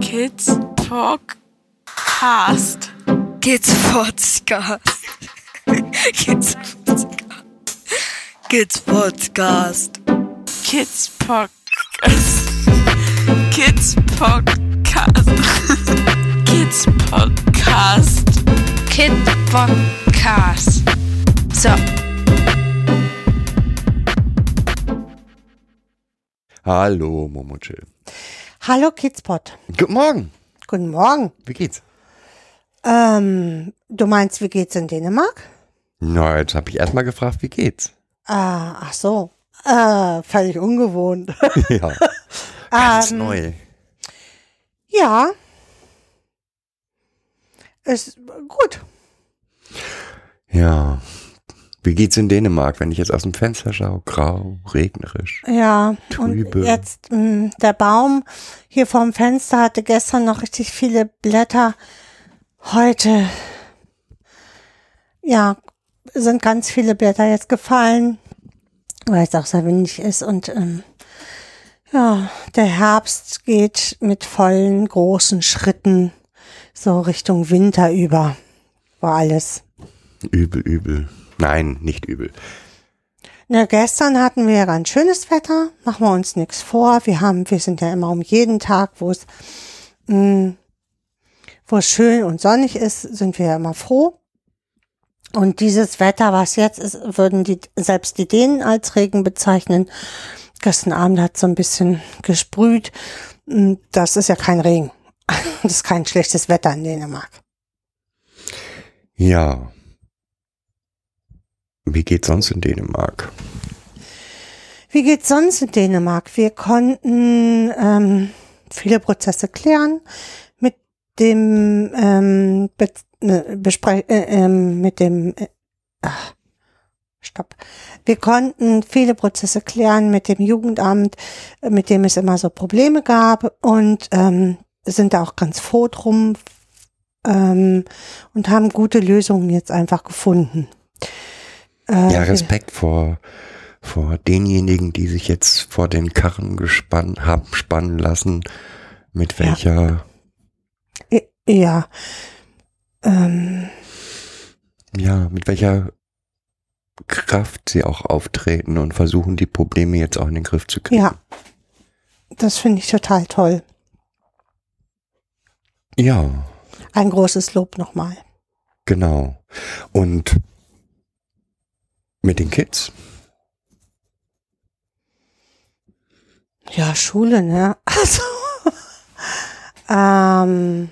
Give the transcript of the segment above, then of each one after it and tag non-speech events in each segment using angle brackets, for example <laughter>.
Kids Podcast. Kids Podcast. Kids Podcast. Kids Podcast. Kids Podcast. Kids Podcast. Kids Podcast. Kid Podcast. So. Hallo, Momochill. Hallo Kidspot. Guten Morgen. Guten Morgen. Wie geht's? Ähm, du meinst, wie geht's in Dänemark? Na, jetzt habe ich erstmal gefragt, wie geht's? Ah, ach so. Äh, völlig ungewohnt. <laughs> ja. Ganz Ähm, neu. ja. Ist gut. Ja. Wie geht's in Dänemark, wenn ich jetzt aus dem Fenster schaue? Grau, regnerisch. Ja. Trübe. Und jetzt, mh, der Baum hier vorm Fenster hatte gestern noch richtig viele Blätter. Heute, ja, sind ganz viele Blätter jetzt gefallen, weil es auch sehr windig ist und ähm, ja, der Herbst geht mit vollen großen Schritten so Richtung Winter über. War alles. Übel, übel. Nein, nicht übel. Na, gestern hatten wir ja ganz schönes Wetter, machen wir uns nichts vor. Wir haben, wir sind ja immer um jeden Tag, wo es, mh, wo es schön und sonnig ist, sind wir ja immer froh. Und dieses Wetter, was jetzt ist, würden die, selbst die Dänen als Regen bezeichnen. Gestern Abend hat so ein bisschen gesprüht. Mh, Das ist ja kein Regen. <laughs> Das ist kein schlechtes Wetter in Dänemark. Ja. Wie geht's sonst in Dänemark? Wie geht's sonst in Dänemark? Wir konnten ähm, viele Prozesse klären mit dem ähm, Be äh, Bespre äh, ähm, mit dem äh, ach, Stopp. Wir konnten viele Prozesse klären mit dem Jugendamt, äh, mit dem es immer so Probleme gab und ähm, sind da auch ganz froh drum ähm, und haben gute Lösungen jetzt einfach gefunden. Äh, Ja, Respekt vor, vor denjenigen, die sich jetzt vor den Karren gespannt haben spannen lassen, mit Ja. welcher, Ja. Ähm, ja, mit welcher Kraft sie auch auftreten und versuchen, die Probleme jetzt auch in den Griff zu kriegen. ja. Das finde ich total toll. Ja, Ein großes Lob nochmal. genau. Und mit den Kids? Ja, Schule, ne? <laughs> Also, ähm,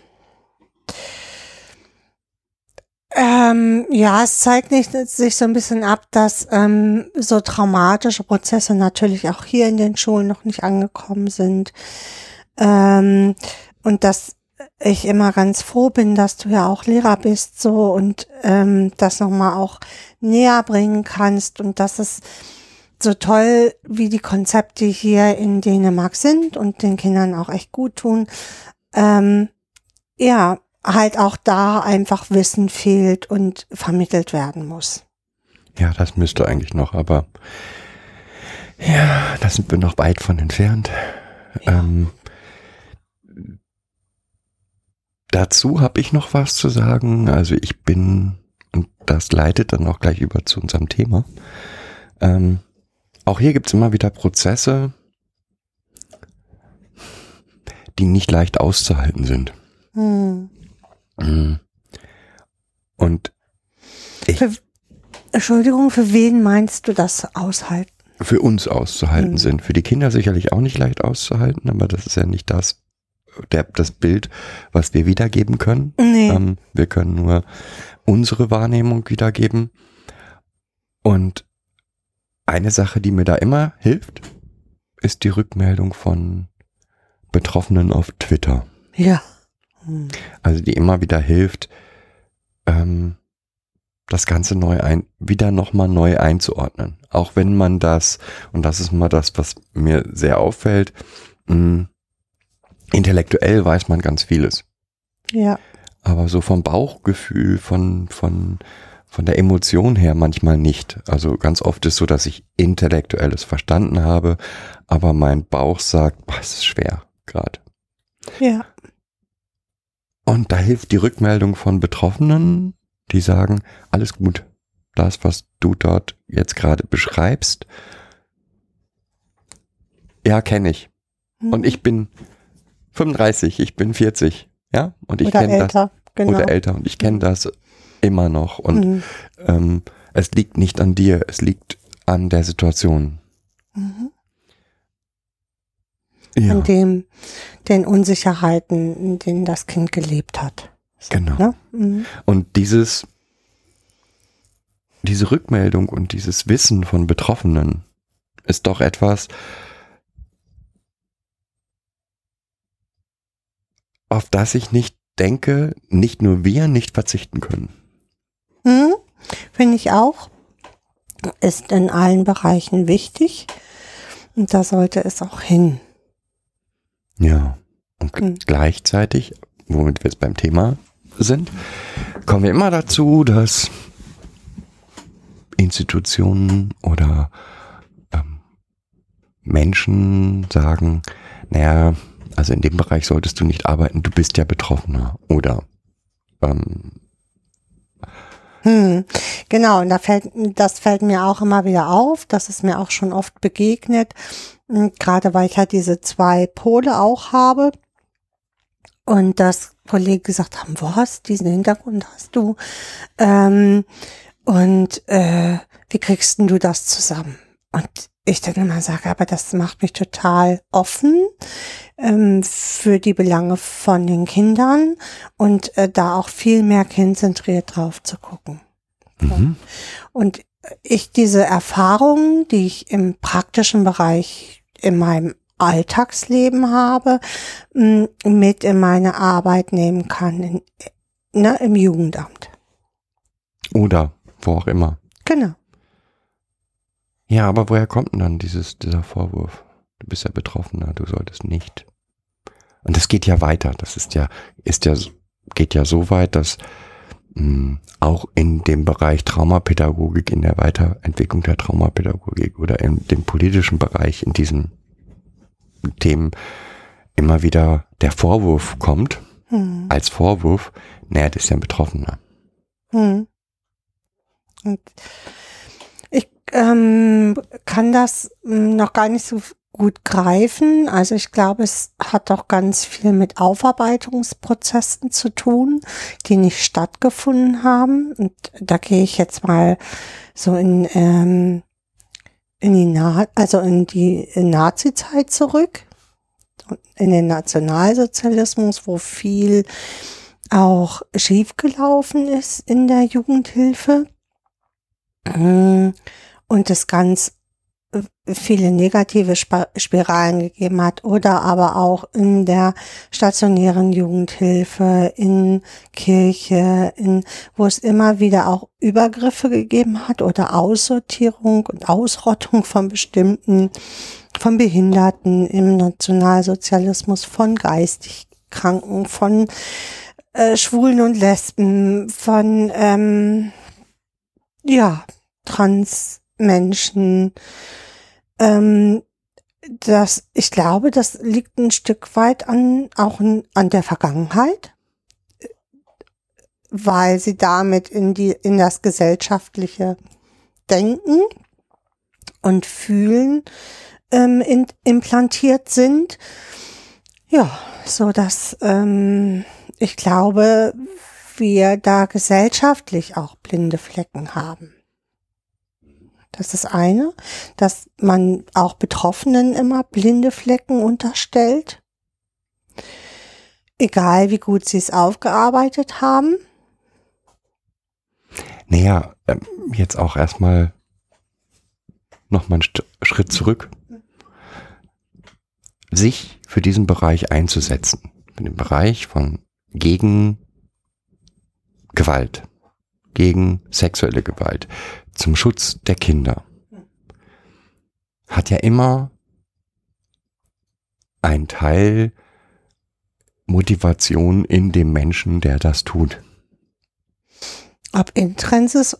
ähm, ja, es zeigt nicht, sich so ein bisschen ab, dass ähm, so traumatische Prozesse natürlich auch hier in den Schulen noch nicht angekommen sind. Ähm, und dass ich immer ganz froh bin, dass du ja auch Lehrer bist so und ähm, das nochmal auch näher bringen kannst und dass es so toll, wie die Konzepte hier in Dänemark sind und den Kindern auch echt gut tun. Ähm, ja, halt auch da einfach Wissen fehlt und vermittelt werden muss. Ja, das müsste eigentlich noch, aber ja, da sind wir noch weit von entfernt. Ähm, dazu habe ich noch was zu sagen. Also ich bin, und das leitet dann auch gleich über zu unserem Thema. Ähm, auch hier gibt es immer wieder Prozesse, die nicht leicht auszuhalten sind. Hm. Und ich, Für, Entschuldigung, für wen meinst du das aushalten? für uns auszuhalten Mhm. sind. Für die Kinder sicherlich auch nicht leicht auszuhalten, aber das ist ja nicht das, der, das Bild, was wir wiedergeben können. Nee. Ähm, wir können nur unsere Wahrnehmung wiedergeben. Und eine Sache, die mir da immer hilft, ist die Rückmeldung von Betroffenen auf Twitter. ja. Hm. Also die immer wieder hilft, ähm, das Ganze neu ein, wieder nochmal neu einzuordnen. Auch wenn man das, und das ist mal das, was mir sehr auffällt, mh, intellektuell weiß man ganz vieles. Ja. Aber so vom Bauchgefühl, von, von, von der Emotion her manchmal nicht. Also ganz oft ist so, dass ich intellektuelles verstanden habe, aber mein Bauch sagt, es ist schwer gerade. Ja. Und da hilft die Rückmeldung von Betroffenen, die sagen, alles gut, das, was du dort jetzt gerade beschreibst, ja, kenne ich. Mhm. Und ich bin 35, ich bin 40, ja, und ich kenne das. älter, genau. Oder älter und ich kenne das immer noch. Und Mhm. ähm, es liegt nicht an dir, es liegt an der Situation. Mhm. Ja, An dem, den Unsicherheiten, in denen das Kind gelebt hat. So, Genau. Ne? Mhm. und dieses, diese Rückmeldung und dieses Wissen von Betroffenen ist doch etwas, auf das ich nicht denke, nicht nur wir nicht verzichten können. Mhm. Finde ich auch. Ist in allen Bereichen wichtig. Und da sollte es auch hin. Ja. Und Mhm. gleichzeitig, womit wir jetzt beim Thema sind, kommen wir immer dazu, dass Institutionen oder ähm, Menschen sagen, naja, also in dem Bereich solltest du nicht arbeiten, du bist ja Betroffener. Oder? Ähm, Hm, genau, und da fällt, das fällt mir auch immer wieder auf, das ist mir auch schon oft begegnet, hm, gerade weil ich ja diese zwei Pole auch habe. Und das Kollegen gesagt haben, was, diesen Hintergrund? Hast du ähm, und äh, wie kriegst denn du das zusammen? Und ich dann immer sage, aber das macht mich total offen ähm, für die Belange von den Kindern und äh, da auch viel mehr konzentriert drauf zu gucken. mhm. Und ich diese Erfahrungen, die ich im praktischen Bereich in meinem Alltagsleben habe, mit in meine Arbeit nehmen kann, in, ne, im Jugendamt. oder wo auch immer. Genau. Ja, aber woher kommt denn dann dieses, dieser Vorwurf? Du bist ja Betroffener, du solltest nicht. Und das geht ja weiter. Das ist ja, ist ja, geht ja so weit, dass mh, auch in dem Bereich Traumapädagogik, in der Weiterentwicklung der Traumapädagogik oder in dem politischen Bereich, in diesen Themen immer wieder der Vorwurf kommt, Hm. als Vorwurf, naja, das ist ja ein Betroffener. Hm. Und ähm, kann das m, noch gar nicht so gut greifen. Also ich glaube, es hat auch ganz viel mit Aufarbeitungsprozessen zu tun, die nicht stattgefunden haben. Und da gehe ich jetzt mal so in, ähm, in die Na also in die Nazi-Zeit zurück, in den Nationalsozialismus, wo viel auch schiefgelaufen ist in der Jugendhilfe Mm, und es ganz äh, viele negative Spiralen gegeben hat oder aber auch in der stationären Jugendhilfe, in Kirche, in, wo es immer wieder auch Übergriffe gegeben hat oder Aussortierung und Ausrottung von bestimmten, von Behinderten im Nationalsozialismus, von geistig Kranken, von äh, Schwulen und Lesben, von ähm, ja, Transmenschen. Ähm, das, ich glaube, das liegt ein Stück weit an, auch an, an der Vergangenheit, weil sie damit in die, in das gesellschaftliche Denken und Fühlen ähm, in, implantiert sind. Ja, so dass ähm, ich glaube, wir da gesellschaftlich auch blinde Flecken haben. Das ist das eine, dass man auch Betroffenen immer blinde Flecken unterstellt. Egal wie gut sie es aufgearbeitet haben. Naja, ähm, jetzt auch erstmal nochmal einen Schritt zurück. Sich für diesen Bereich einzusetzen. Für den Bereich von gegen Gewalt, gegen sexuelle Gewalt, zum Schutz der Kinder. Hat ja immer ein Teil Motivation in dem Menschen, der das tut. Ob intrinsisch,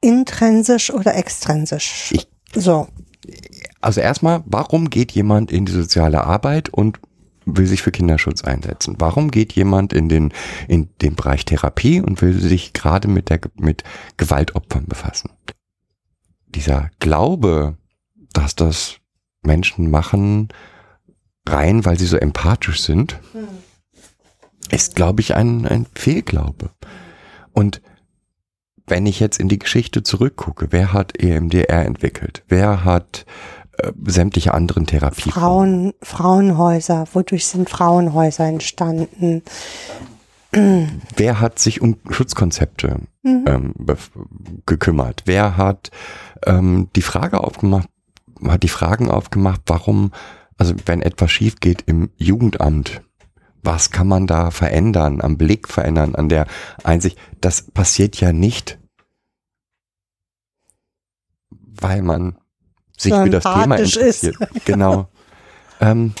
intrinsisch oder extrinsisch. Ich- so. Also erstmal, warum geht jemand in die soziale Arbeit und will sich für Kinderschutz einsetzen? Warum geht jemand in den, in den Bereich Therapie und will sich gerade mit der, mit Gewaltopfern befassen? Dieser Glaube, dass das Menschen machen, rein, weil sie so empathisch sind, ist, glaube ich, ein, ein Fehlglaube. Und wenn ich jetzt in die Geschichte zurückgucke, wer hat EMDR entwickelt? Wer hat äh, sämtliche anderen Therapien? Frauen, Frauenhäuser, wodurch sind Frauenhäuser entstanden? Wer hat sich um Schutzkonzepte ähm, bef- gekümmert? Wer hat ähm, die Frage aufgemacht, hat die Fragen aufgemacht, warum, also wenn etwas schief geht im Jugendamt, was kann man da verändern, am Blick verändern, an der Einsicht? Das passiert ja nicht, weil man sich für das Thema empathisch ist. interessiert. Genau. ähm,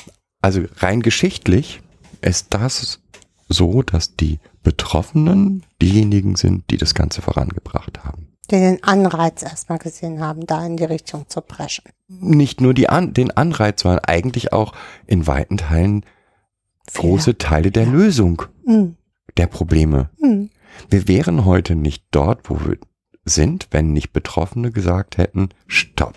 also rein geschichtlich ist das so, dass die Betroffenen diejenigen sind, die das Ganze vorangebracht haben. Die den Anreiz erstmal gesehen haben, da in die Richtung zu preschen. Nicht nur die An den Anreiz, sondern eigentlich auch in weiten Teilen große Teile der Lösung Mhm. der Probleme. Mhm. Wir wären heute nicht dort, wo wir sind, wenn nicht Betroffene gesagt hätten, stopp,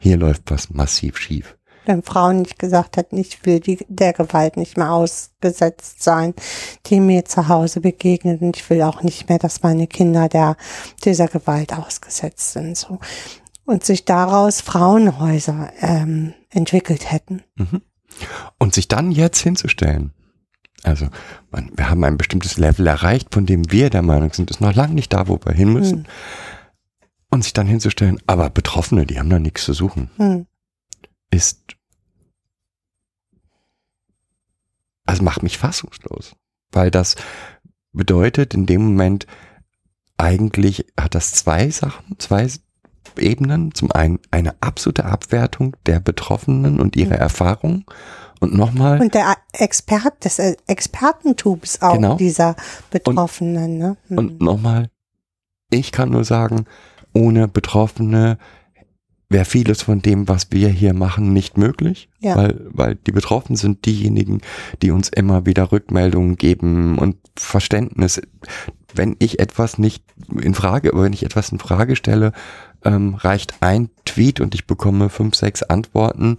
hier läuft was massiv schief. Wenn Frauen nicht gesagt hätten, ich will die, der Gewalt nicht mehr ausgesetzt sein, die mir zu Hause begegnet und ich will auch nicht mehr, dass meine Kinder der, dieser Gewalt ausgesetzt sind, so. Und sich daraus Frauenhäuser, ähm, entwickelt hätten. Und sich dann jetzt hinzustellen, also man, wir haben ein bestimmtes Level erreicht, von dem wir der Meinung sind, ist noch lange nicht da, wo wir hin müssen. Und sich dann hinzustellen, aber Betroffene, die haben da nichts zu suchen, Hm. ist, also macht mich fassungslos. Weil das bedeutet in dem Moment, eigentlich hat das zwei Sachen, zwei Ebenen. Zum einen eine absolute Abwertung der Betroffenen und ihrer Erfahrung. Und nochmal, Und der Expert, des Expertentums auch Genau. dieser Betroffenen, ne? Hm. Und nochmal, ich kann nur sagen, ohne Betroffene wäre vieles von dem, was wir hier machen, nicht möglich, Ja. weil, weil die Betroffenen sind diejenigen, die uns immer wieder Rückmeldungen geben und Verständnis. Wenn ich etwas nicht in Frage, wenn ich etwas in Frage stelle, ähm, reicht ein Tweet und ich bekomme fünf, sechs Antworten,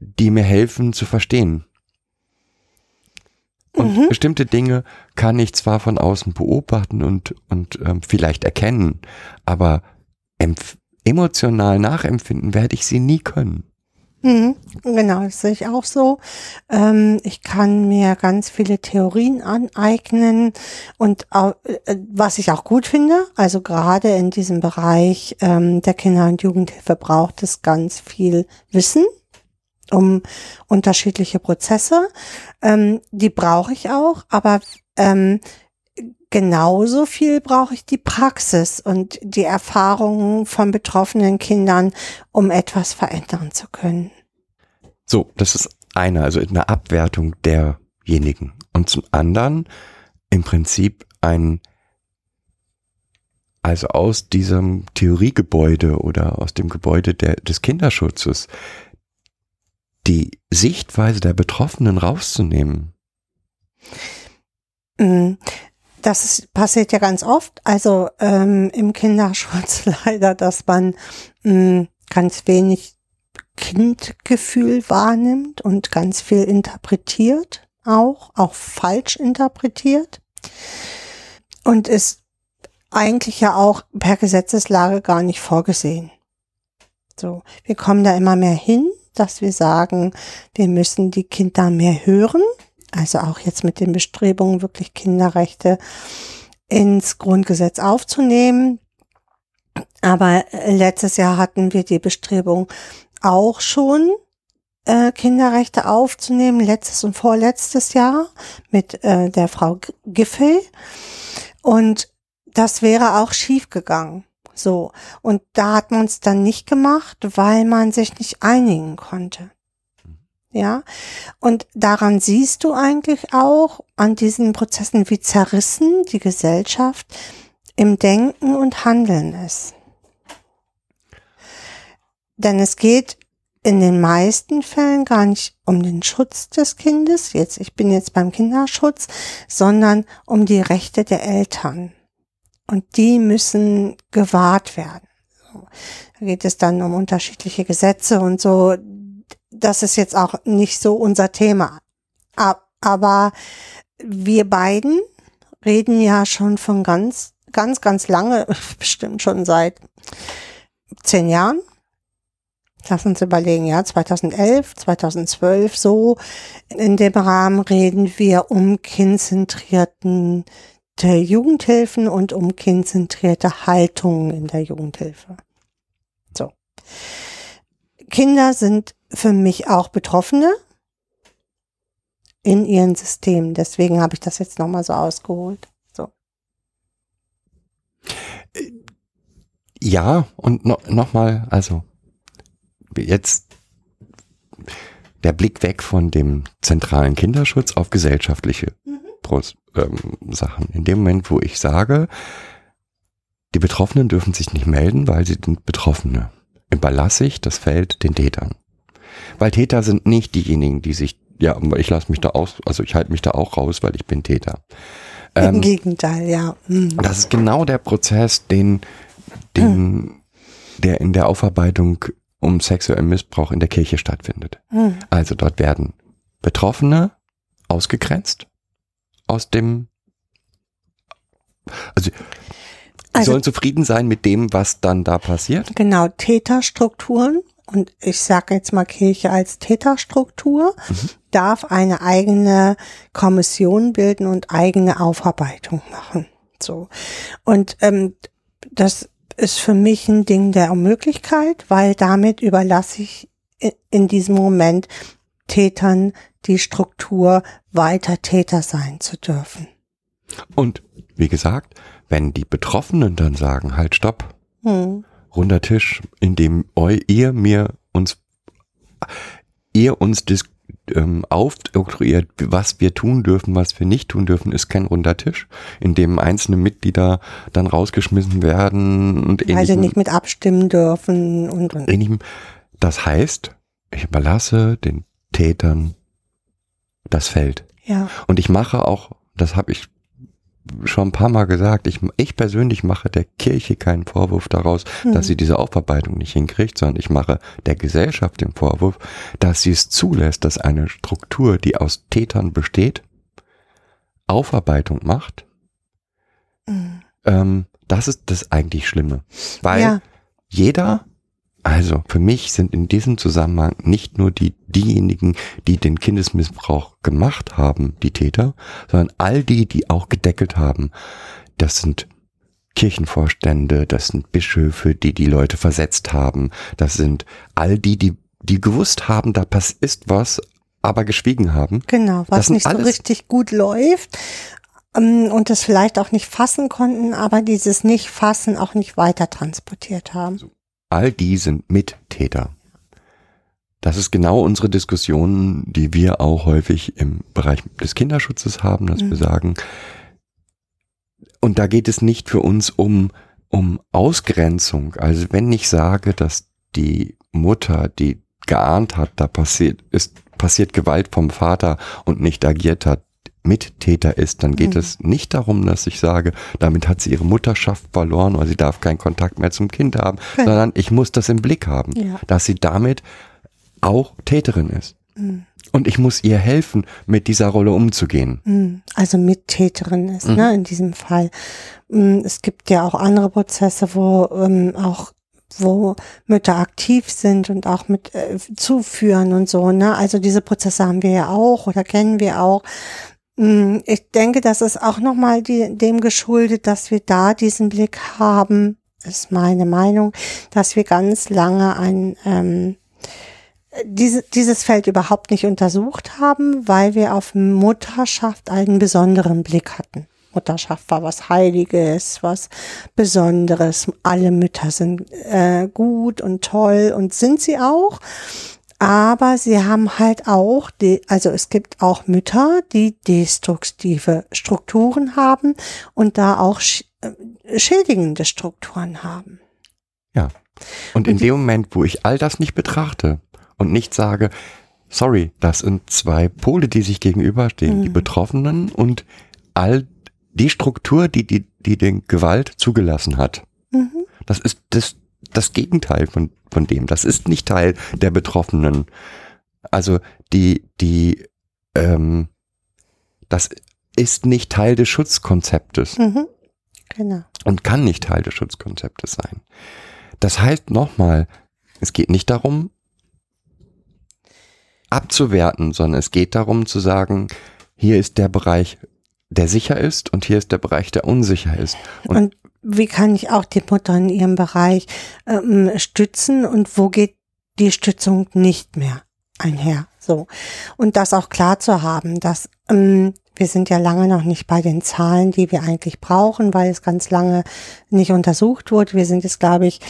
die mir helfen zu verstehen. Und bestimmte Dinge kann ich zwar von außen beobachten und, und ähm, vielleicht erkennen, aber emotional nachempfinden werde ich sie nie können. Mhm, genau, das sehe ich auch so. Ähm, ich kann mir ganz viele Theorien aneignen und äh, was ich auch gut finde, also gerade in diesem Bereich ähm, der Kinder- und Jugendhilfe braucht es ganz viel Wissen um unterschiedliche Prozesse. Ähm, die brauche ich auch, aber ähm, genauso viel brauche ich die Praxis und die Erfahrungen von betroffenen Kindern, um etwas verändern zu können. So, das ist eine, also eine Abwertung derjenigen. Und zum anderen im Prinzip ein, also aus diesem Theoriegebäude oder aus dem Gebäude der, des Kinderschutzes die Sichtweise der Betroffenen rauszunehmen. Mm, Das ist, passiert ja ganz oft, also ähm, im Kinderschutz <laughs> leider, dass man mh, ganz wenig Kindgefühl wahrnimmt und ganz viel interpretiert auch, auch falsch interpretiert. Und ist eigentlich ja auch per Gesetzeslage gar nicht vorgesehen. So, wir kommen da immer mehr hin, dass wir sagen, wir müssen die Kinder mehr hören, also auch jetzt mit den Bestrebungen, wirklich Kinderrechte ins Grundgesetz aufzunehmen. Aber äh, letztes Jahr hatten wir die Bestrebung auch schon, äh, Kinderrechte aufzunehmen, letztes und vorletztes Jahr mit äh, der Frau Giffey. Und das wäre auch schief gegangen. So. Und da hat man es dann nicht gemacht, weil man sich nicht einigen konnte. Ja. Und daran siehst du eigentlich auch an diesen Prozessen, wie zerrissen die Gesellschaft im Denken und Handeln ist. Denn es geht in den meisten Fällen gar nicht um den Schutz des Kindes, jetzt ich bin jetzt beim Kinderschutz, sondern um die Rechte der Eltern. Und die müssen gewahrt werden. Da geht es dann um unterschiedliche Gesetze und so. Das ist jetzt auch nicht so unser Thema. Aber wir beiden reden ja schon von ganz, ganz, ganz lange, <laughs> bestimmt schon seit zehn Jahren. Lass uns überlegen, ja, 2011, 2012, so in dem Rahmen reden wir um kindzentrierten Jugendhilfen und um kindzentrierte Haltungen in der Jugendhilfe. So. Kinder sind für mich auch Betroffene in ihren Systemen. Deswegen habe ich das jetzt nochmal so ausgeholt. So. Ja, und no, nochmal, also jetzt der Blick weg von dem zentralen Kinderschutz auf gesellschaftliche mhm. Ähm, Sachen. In dem Moment, wo ich sage, die Betroffenen dürfen sich nicht melden, weil sie sind Betroffene, überlasse ich das Feld den Tätern. Weil Täter sind nicht diejenigen, die sich, ja, ich lasse mich da aus, also ich halte mich da auch raus, weil ich bin Täter. Ähm, Im Gegenteil, ja. Mhm. Das ist genau der Prozess, den, den, mhm. der in der Aufarbeitung um sexuellen Missbrauch in der Kirche stattfindet. Mhm. Also dort werden Betroffene ausgegrenzt aus dem, also, also sollen zufrieden sein mit dem, was dann da passiert? Genau, Täterstrukturen und ich sage jetzt mal Kirche als Täterstruktur, mhm. darf eine eigene Kommission bilden und eigene Aufarbeitung machen. So. Und ähm, das ist für mich ein Ding der Unmöglichkeit, weil damit überlasse ich in diesem Moment Tätern die Struktur, weiter Täter sein zu dürfen. Und wie gesagt, wenn die Betroffenen dann sagen, halt stopp, hm. runder Tisch, in dem ihr mir uns, ihr uns dis ähm, aufoktroyiert, was wir tun dürfen, was wir nicht tun dürfen, ist kein runder Tisch, in dem einzelne Mitglieder dann rausgeschmissen werden und Weil sie nicht mit abstimmen dürfen und, und. Ähnlichem. Das heißt, ich überlasse den Tätern das Feld. Ja. Und ich mache auch, das habe ich schon ein paar Mal gesagt, ich, ich persönlich mache der Kirche keinen Vorwurf daraus, mhm. dass sie diese Aufarbeitung nicht hinkriegt, sondern ich mache der Gesellschaft den Vorwurf, dass sie es zulässt, dass eine Struktur, die aus Tätern besteht, Aufarbeitung macht. Mhm. Ähm, das ist das eigentlich Schlimme. Weil ja. jeder also für mich sind in diesem Zusammenhang nicht nur die diejenigen, die den Kindesmissbrauch gemacht haben, die Täter, sondern all die, die auch gedeckelt haben. Das sind Kirchenvorstände, das sind Bischöfe, die die Leute versetzt haben, das sind all die, die die gewusst haben, da ist was, aber geschwiegen haben. Genau, was nicht so richtig gut läuft ähm, und das vielleicht auch nicht fassen konnten, aber dieses Nicht-Fassen auch nicht weiter transportiert haben. All die sind Mittäter. Das ist genau unsere Diskussion, die wir auch häufig im Bereich des Kinderschutzes haben, dass mhm. wir sagen, und da geht es nicht für uns um, um Ausgrenzung. Also wenn ich sage, dass die Mutter, die geahnt hat, da passiert, ist, passiert Gewalt vom Vater und nicht agiert hat, Mittäter ist, dann geht mhm. es nicht darum, dass ich sage, damit hat sie ihre Mutterschaft verloren oder sie darf keinen Kontakt mehr zum Kind haben, okay. sondern ich muss das im Blick haben, ja. dass sie damit auch Täterin ist. Mhm. Und ich muss ihr helfen, mit dieser Rolle umzugehen. Mhm. Also Mittäterin ist, ne, mhm. in diesem Fall. Mhm, es gibt ja auch andere Prozesse, wo ähm, auch wo Mütter aktiv sind und auch mit äh, zuführen und so, ne? Also diese Prozesse haben wir ja auch oder kennen wir auch. Mm, ich denke, das ist auch nochmal dem geschuldet, dass wir da diesen Blick haben, ist meine Meinung, dass wir ganz lange ein, ähm, diese, dieses Feld überhaupt nicht untersucht haben, weil wir auf Mutterschaft einen besonderen Blick hatten. Mutterschaft war was Heiliges, was Besonderes. Alle Mütter sind äh, gut und toll und sind sie auch. Aber sie haben halt auch, die, also es gibt auch Mütter, die destruktive Strukturen haben und da auch äh, schädigende Strukturen haben. Ja. Und, und in dem Moment, wo ich all das nicht betrachte und nicht sage, sorry, das sind zwei Pole, die sich gegenüberstehen, die Betroffenen und all die Struktur, die, die, die den Gewalt zugelassen hat. Mhm. Das ist das, das Gegenteil von, von dem. Das ist nicht Teil der Betroffenen. Also die, die, ähm, das ist nicht Teil des Schutzkonzeptes Mhm. Genau. und kann nicht Teil des Schutzkonzeptes sein. Das heißt nochmal, es geht nicht darum, abzuwerten, sondern es geht darum zu sagen, hier ist der Bereich, der sicher ist und hier ist der Bereich, der unsicher ist. Und, Und wie kann ich auch die Mutter in ihrem Bereich ähm, stützen und wo geht die Stützung nicht mehr einher? So. Und das auch klar zu haben, dass ähm, wir sind ja lange noch nicht bei den Zahlen, die wir eigentlich brauchen, weil es ganz lange nicht untersucht wurde. Wir sind jetzt, glaube ich,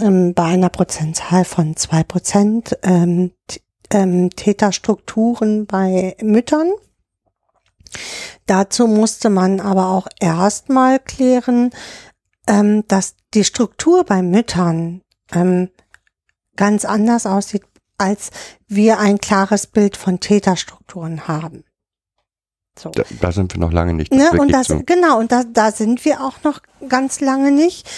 ähm, bei einer Prozentzahl von zwei Prozent ähm, ähm, Täterstrukturen bei Müttern. Dazu musste man aber auch erstmal klären, ähm, dass die Struktur bei Müttern ähm, ganz anders aussieht, als wir ein klares Bild von Täterstrukturen haben. So. da, da sind wir noch lange nicht. Das Ne, und das, so. genau, und da, da sind wir auch noch ganz lange nicht.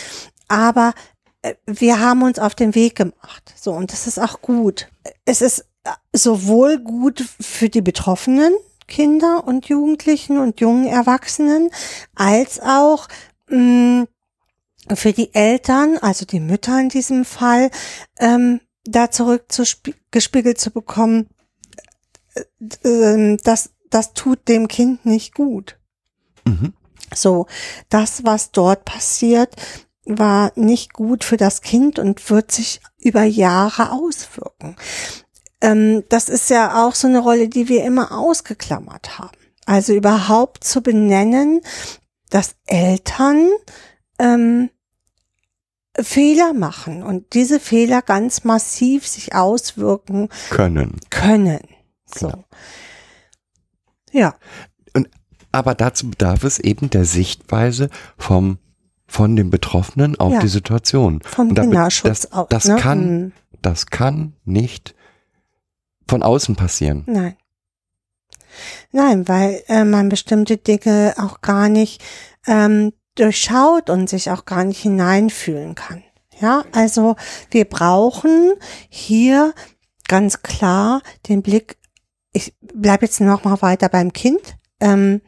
Aber äh, wir haben uns auf den Weg gemacht. So, und das ist auch gut. Es ist äh, sowohl gut für die Betroffenen, Kinder und Jugendlichen und jungen Erwachsenen, als auch mh, für die Eltern, also die Mütter in diesem Fall, ähm, da zurückgespiegelt zu bekommen, äh, äh, dass das tut dem Kind nicht gut. Mhm. So, das, was dort passiert, war nicht gut für das Kind und wird sich über Jahre auswirken. Ähm, das ist ja auch so eine Rolle, die wir immer ausgeklammert haben. Also überhaupt zu benennen, dass Eltern ähm, Fehler machen und diese Fehler ganz massiv sich auswirken Können. können. So. Genau. Ja. Aber dazu bedarf es eben der Sichtweise vom, von dem Betroffenen auf Ja. die Situation. Vom Und damit- Kinderschutz das, auch. Das ne? kann, Mm, das kann nicht von außen passieren. Nein. Nein, weil äh, man bestimmte Dinge auch gar nicht ähm, durchschaut und sich auch gar nicht hineinfühlen kann. Ja, also wir brauchen hier ganz klar den Blick, ich bleib jetzt noch mal weiter beim Kind, ähm,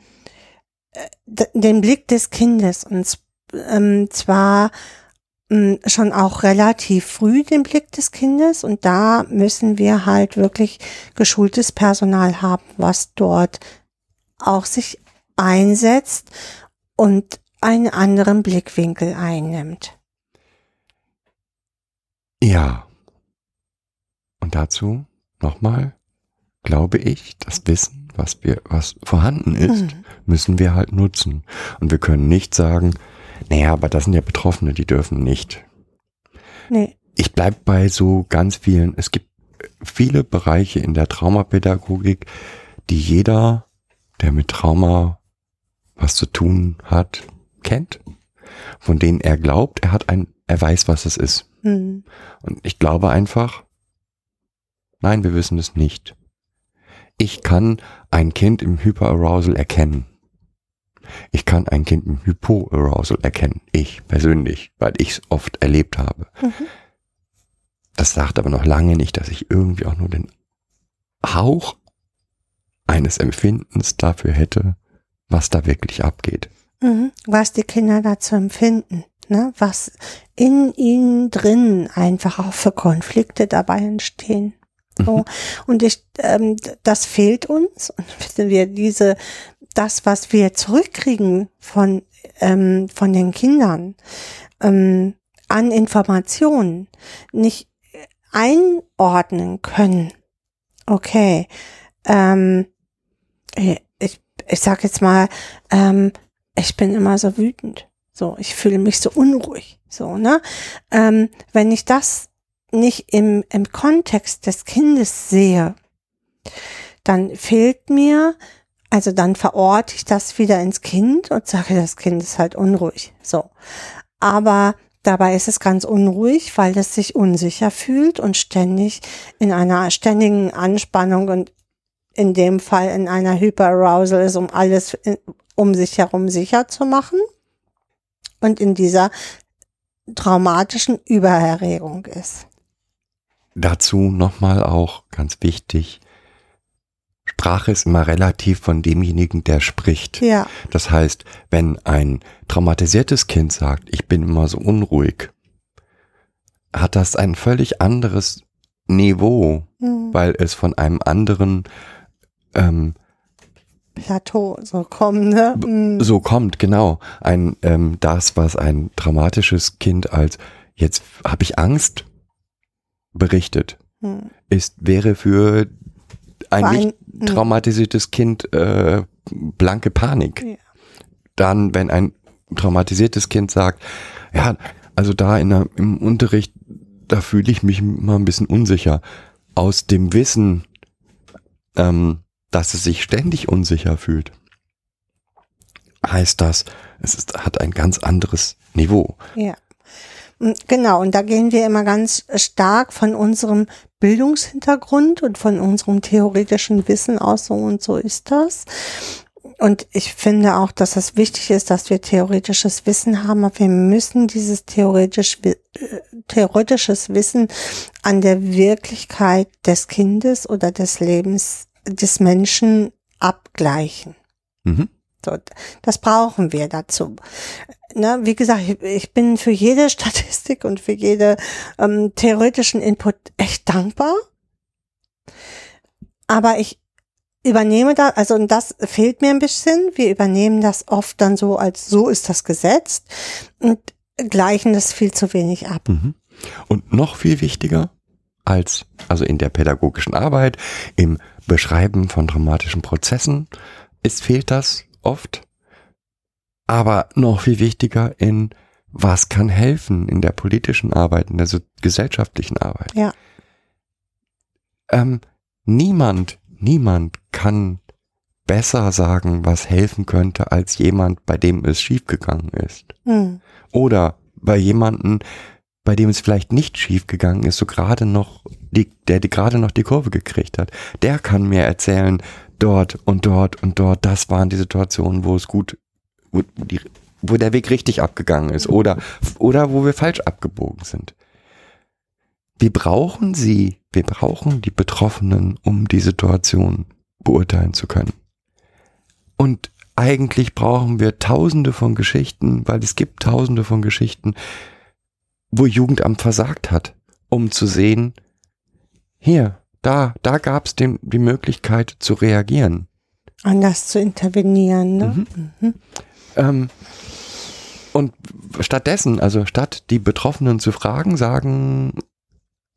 äh, den Blick des Kindes und ähm, zwar mh, schon auch relativ früh den Blick des Kindes und da müssen wir halt wirklich geschultes Personal haben, was dort auch sich einsetzt und einen anderen Blickwinkel einnimmt. Ja. Und dazu nochmal, glaube ich, das Wissen, was wir, was vorhanden ist, Mhm. müssen wir halt nutzen. Und wir können nicht sagen, naja, aber das sind ja Betroffene, die dürfen nicht. Nee. Ich bleib bei so ganz vielen, es gibt viele Bereiche in der Traumapädagogik, die jeder, der mit Trauma was zu tun hat, kennt, von denen er glaubt, er hat ein, er weiß, was es ist. Mhm. Und ich glaube einfach, nein, wir wissen es nicht. Ich kann ein Kind im Hyperarousal erkennen. Ich kann ein Kind im Hypoarousal erkennen. Ich persönlich, weil ich es oft erlebt habe. Mhm. Das sagt aber noch lange nicht, dass ich irgendwie auch nur den Hauch eines Empfindens dafür hätte, was da wirklich abgeht. Mhm. Was die Kinder dazu empfinden, ne? was in ihnen drin einfach auch für Konflikte dabei entstehen. So. Und ich, ähm, das fehlt uns. Und wenn wir diese, das, was wir zurückkriegen von, ähm, von den Kindern ähm, an Informationen, nicht einordnen können. Okay, ähm, ich, ich sag jetzt mal, ähm, ich bin immer so wütend. So, ich fühle mich so unruhig. So, ne? Ähm, wenn ich das nicht im, im Kontext des Kindes sehe, dann fehlt mir, also dann verorte ich das wieder ins Kind und sage, das Kind ist halt unruhig. So. Aber Dabei ist es ganz unruhig, weil es sich unsicher fühlt und ständig in einer ständigen Anspannung und in dem Fall in einer Hyperarousal ist, um alles um sich herum sicher zu machen. Und in dieser traumatischen Übererregung ist. Dazu nochmal auch ganz wichtig, Sprache ist immer relativ von demjenigen, der spricht. Ja. Das heißt, wenn ein traumatisiertes Kind sagt, ich bin immer so unruhig, hat das ein völlig anderes Niveau, Mhm. weil es von einem anderen ähm, Plateau so kommen, ne? Mhm. so kommt, genau. Ein ähm, das, was ein traumatisches Kind als jetzt habe ich Angst berichtet, Mhm. ist wäre für ein Vor nicht allem- traumatisiertes Kind äh, blanke Panik. Ja. Dann, wenn ein traumatisiertes Kind sagt, ja, also da in der, im Unterricht, da fühle ich mich immer ein bisschen unsicher. Aus dem Wissen, ähm, dass es sich ständig unsicher fühlt, heißt das, es ist, hat ein ganz anderes Niveau. Ja. Mm, Genau, und da gehen wir immer ganz stark von unserem Bildungshintergrund und von unserem theoretischen Wissen aus, so und so ist das. Und ich finde auch, dass es wichtig ist, dass wir theoretisches Wissen haben, aber wir müssen dieses theoretisch, äh, theoretisches Wissen an der Wirklichkeit des Kindes oder des Lebens des Menschen abgleichen. Mhm. So, das brauchen wir dazu. Ne, wie gesagt, ich, ich bin für jede <laughs> Statistik und für jede ähm, theoretischen Input echt dankbar. Aber ich übernehme da, also und das fehlt mir ein bisschen. Wir übernehmen das oft dann so als so ist das gesetzt und gleichen das viel zu wenig ab. Mhm. Und noch viel wichtiger als, also in der pädagogischen Arbeit, im Beschreiben von dramatischen Prozessen, ist, fehlt das oft. Aber noch viel wichtiger in, was kann helfen in der politischen Arbeit, in der gesellschaftlichen Arbeit. Ja. Ähm, niemand, niemand kann besser sagen, was helfen könnte, als jemand, bei dem es schiefgegangen ist. Hm. Oder bei jemanden, bei dem es vielleicht nicht schief gegangen ist, so gerade noch, die, der die gerade noch die Kurve gekriegt hat, der kann mir erzählen, dort und dort und dort, das waren die Situationen, wo es gut, wo, die, wo der Weg richtig abgegangen ist oder, oder wo wir falsch abgebogen sind. Wir brauchen sie, wir brauchen die Betroffenen, um die Situation beurteilen zu können. Und eigentlich brauchen wir tausende von Geschichten, weil es gibt tausende von Geschichten, wo Jugendamt versagt hat, um zu sehen, hier, da, da gab es die Möglichkeit zu reagieren. Anders zu intervenieren. Ne? Mhm. Ähm, und stattdessen, also statt die Betroffenen zu fragen, sagen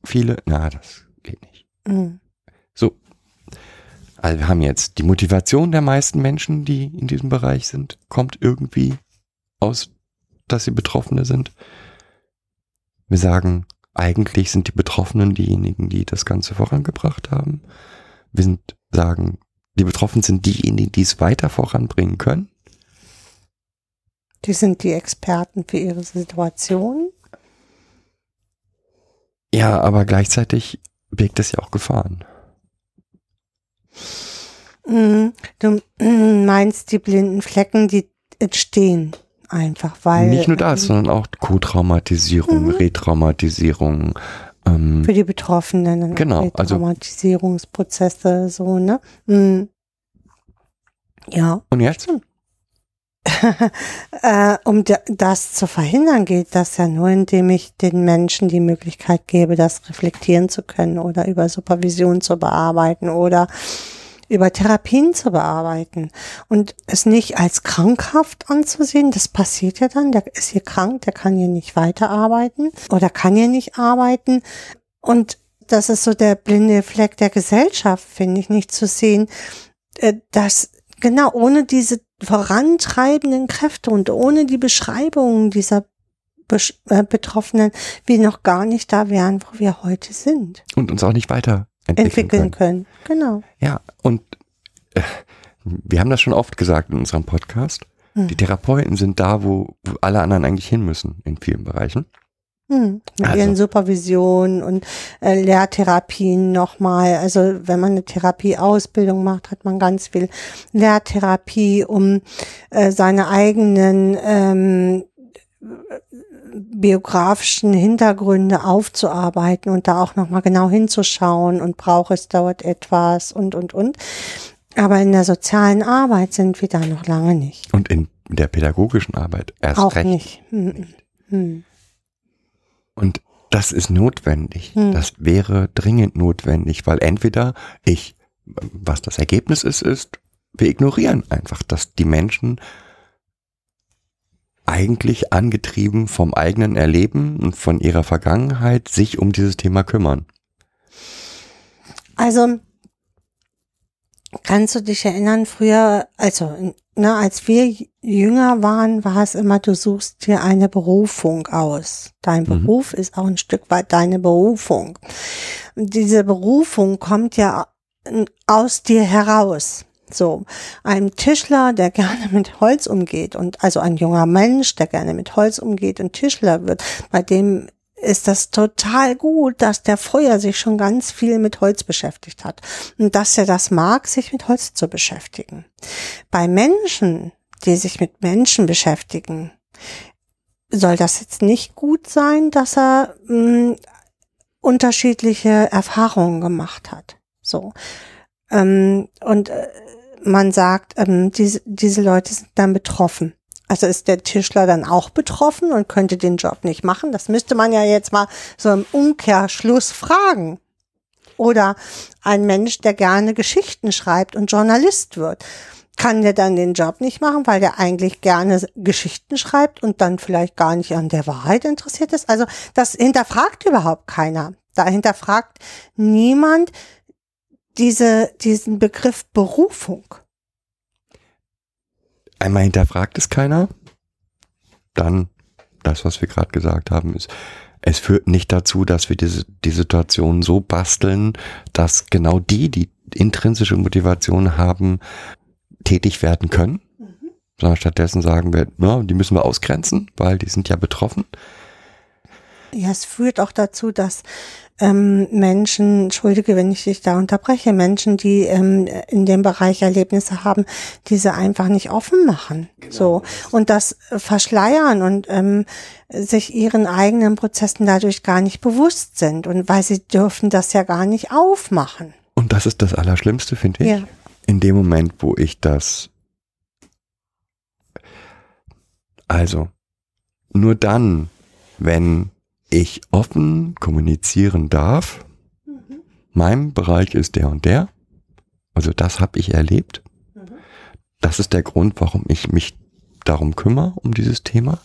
viele, na, das geht nicht. Mhm. So. Also wir haben jetzt die Motivation der meisten Menschen, die in diesem Bereich sind, kommt irgendwie aus, dass sie Betroffene sind. Wir sagen, eigentlich sind die Betroffenen diejenigen, die das Ganze vorangebracht haben. Wir sind, sagen, die Betroffenen sind diejenigen, die es weiter voranbringen können. Die sind die Experten für ihre Situation. Ja, aber gleichzeitig birgt es ja auch Gefahren. Mhm. Du mm, meinst die blinden Flecken, die entstehen einfach, weil Nicht nur das, sondern auch Co-Traumatisierung, Mhm. Retraumatisierung. Ähm, für die Betroffenen und Genau, also- Traumatisierungsprozesse so ne. Mhm. Ja, und jetzt? <laughs> äh, um da- das zu verhindern, geht das ja nur, indem ich den Menschen die Möglichkeit gebe, das reflektieren zu können oder über Supervision zu bearbeiten oder über Therapien zu bearbeiten und es nicht als krankhaft anzusehen. Das passiert ja dann. Der ist hier krank, der kann hier nicht weiterarbeiten oder kann hier nicht arbeiten. Und das ist so der blinde Fleck der Gesellschaft, finde ich, nicht zu sehen, äh, dass genau ohne diese vorantreibenden Kräfte und ohne die Beschreibungen dieser äh, Betroffenen wir noch gar nicht da wären, wo wir heute sind, Und uns auch nicht weiter entwickeln, entwickeln können. können. Genau. Ja, und äh, wir haben das schon oft gesagt in unserem Podcast. Hm. Die Therapeuten sind da, wo, alle anderen eigentlich hin müssen in vielen Bereichen. Hm, mit Also. ihren Supervisionen und äh, Lehrtherapien nochmal. Also wenn man eine Therapieausbildung macht, hat man ganz viel Lehrtherapie, um äh, seine eigenen ähm, biografischen Hintergründe aufzuarbeiten und da auch nochmal genau hinzuschauen und braucht es dort etwas und, und, und. Aber in der sozialen Arbeit sind wir da noch lange nicht. Und in der pädagogischen Arbeit erst auch recht. nicht. Hm, hm. Und das ist notwendig. Hm. Das wäre dringend notwendig, weil entweder ich, was das Ergebnis ist, ist, wir ignorieren einfach, dass die Menschen eigentlich angetrieben vom eigenen Erleben und von ihrer Vergangenheit sich um dieses Thema kümmern. Also, kannst du dich erinnern, früher, also, ne, als wir jünger waren, war es immer, du suchst dir eine Berufung aus. Dein Mhm. Beruf ist auch ein Stück weit deine Berufung. Und diese Berufung kommt ja aus dir heraus. So, ein Tischler, der <laughs> gerne mit Holz umgeht und also ein junger Mensch, der gerne mit Holz umgeht und Tischler wird, bei dem ist das total gut, dass der früher sich schon ganz viel mit Holz beschäftigt hat und dass er das mag, sich mit Holz zu beschäftigen. Bei Menschen, die sich mit Menschen beschäftigen, soll das jetzt nicht gut sein, dass er mh, unterschiedliche Erfahrungen gemacht hat. So. Ähm, und äh, man sagt, ähm, diese, diese Leute sind dann betroffen. Also ist der Tischler dann auch betroffen und könnte den Job nicht machen? Das müsste man ja jetzt mal so im Umkehrschluss fragen. Oder ein Mensch, der gerne Geschichten schreibt und Journalist wird. Kann der dann den Job nicht machen, weil der eigentlich gerne Geschichten schreibt und dann vielleicht gar nicht an der Wahrheit interessiert ist? Also das hinterfragt überhaupt keiner. Da hinterfragt niemand diese, diesen Begriff Berufung. Einmal hinterfragt es keiner, dann das, was wir gerade gesagt haben, ist, es führt nicht dazu, dass wir diese, die Situation so basteln, dass genau die, die intrinsische Motivation haben, tätig werden können, sondern stattdessen sagen wir, na, die müssen wir ausgrenzen, weil die sind ja betroffen. Ja, es führt auch dazu, dass ähm, Menschen, entschuldige, wenn ich dich da unterbreche, Menschen, die ähm, in dem Bereich Erlebnisse haben, diese einfach nicht offen machen. So. Und das verschleiern und ähm, sich ihren eigenen Prozessen dadurch gar nicht bewusst sind. Und weil sie dürfen das ja gar nicht aufmachen. Und das ist das Allerschlimmste, finde ich. Ja. In dem Moment, wo ich das, also, nur dann, wenn ich offen kommunizieren darf, mein Bereich ist der und der, also das habe ich erlebt. Das ist der Grund, warum ich mich darum kümmere, um dieses Thema.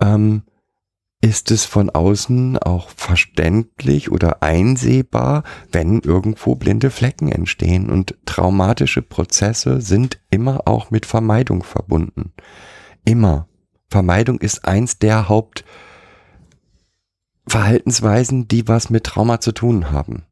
Ähm, ist es von außen auch verständlich oder einsehbar, wenn irgendwo blinde Flecken entstehen und traumatische Prozesse sind immer auch mit Vermeidung verbunden. Immer. Vermeidung ist eins der Hauptverhaltensweisen, die was mit Trauma zu tun haben.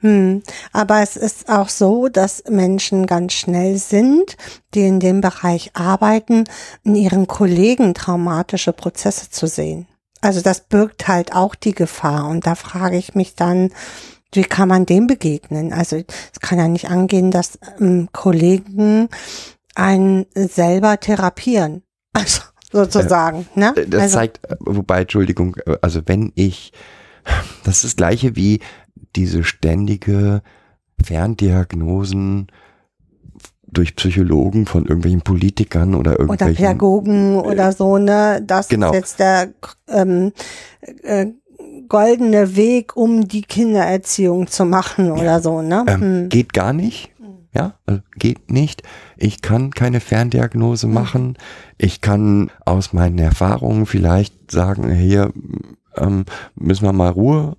Hm. Aber es ist auch so, dass Menschen ganz schnell sind, die in dem Bereich arbeiten, in ihren Kollegen traumatische Prozesse zu sehen. Also das birgt halt auch die Gefahr. Und da frage ich mich dann, wie kann man dem begegnen? Also es kann ja nicht angehen, dass ähm, Kollegen einen selber therapieren. Also sozusagen. ne? Äh, Das also, zeigt, äh, wobei, Entschuldigung, äh, also wenn ich, <laughs> das ist das gleiche wie diese ständige Ferndiagnosen durch Psychologen von irgendwelchen Politikern oder oder irgendwelchen. Pädagogen oder so, ne? Das Genau. ist jetzt der ähm, äh, goldene Weg, um die Kindererziehung zu machen oder so, ne? Ähm, Hm. Geht gar nicht. Ja, also geht nicht. Ich kann keine Ferndiagnose Mhm. machen. Ich kann aus meinen Erfahrungen vielleicht sagen, hier ähm, müssen wir mal Ruhe.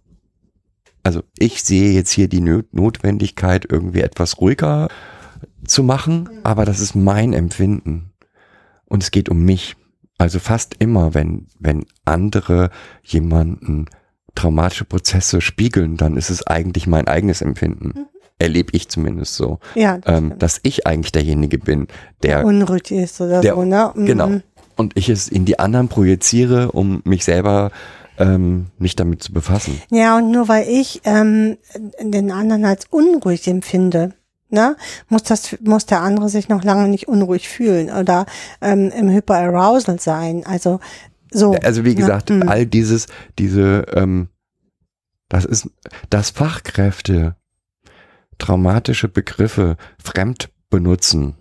Also ich sehe jetzt hier die Notwendigkeit, irgendwie etwas ruhiger zu machen, aber das ist mein Empfinden. Und es geht um mich. Also fast immer, wenn, wenn andere jemanden traumatische Prozesse spiegeln, dann ist es eigentlich mein eigenes Empfinden. Erlebe ich zumindest so, Ja, das ähm, dass ich eigentlich derjenige bin, der unruhig ist oder der- so, ne? Mhm. Genau. Und ich es in die anderen projiziere, um mich selber ähm, nicht damit zu befassen. Ja, und nur weil ich ähm, den anderen als unruhig empfinde, ne, muss das muss der andere sich noch lange nicht unruhig fühlen oder ähm, im Hyperarousal sein. Also so. Also wie ne? gesagt, Mhm. all dieses, diese, ähm, das ist, dass Fachkräfte traumatische Begriffe fremd benutzen,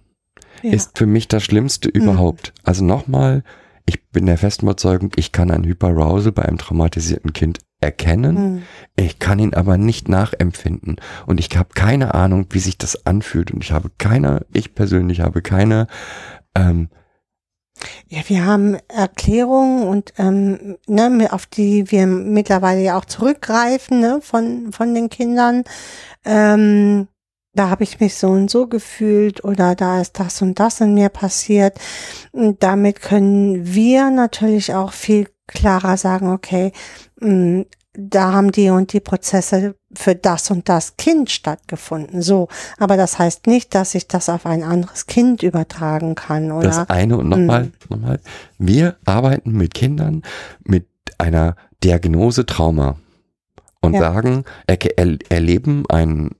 ja. ist für mich das Schlimmste Mhm. überhaupt. Also nochmal, ich bin der festen Überzeugung, ich kann ein Hyperarousal bei einem traumatisierten Kind erkennen. Mhm. Ich kann ihn aber nicht nachempfinden. Und ich habe keine Ahnung, wie sich das anfühlt. Und ich habe keine, ich persönlich habe keine, ähm, Ja, wir haben Erklärungen und ähm, ne, auf die wir mittlerweile ja auch zurückgreifen ne, von von den Kindern. Ähm, da habe ich mich so und so gefühlt oder da ist das und das in mir passiert. Und damit können wir natürlich auch viel klarer sagen, okay, mh, da haben die und die Prozesse für das und das Kind stattgefunden. So, aber das heißt nicht, dass ich das auf ein anderes Kind übertragen kann, oder? Das eine und nochmal, nochmal. Wir arbeiten mit Kindern mit einer Diagnose Trauma und Ja. sagen, er, er, erleben einen,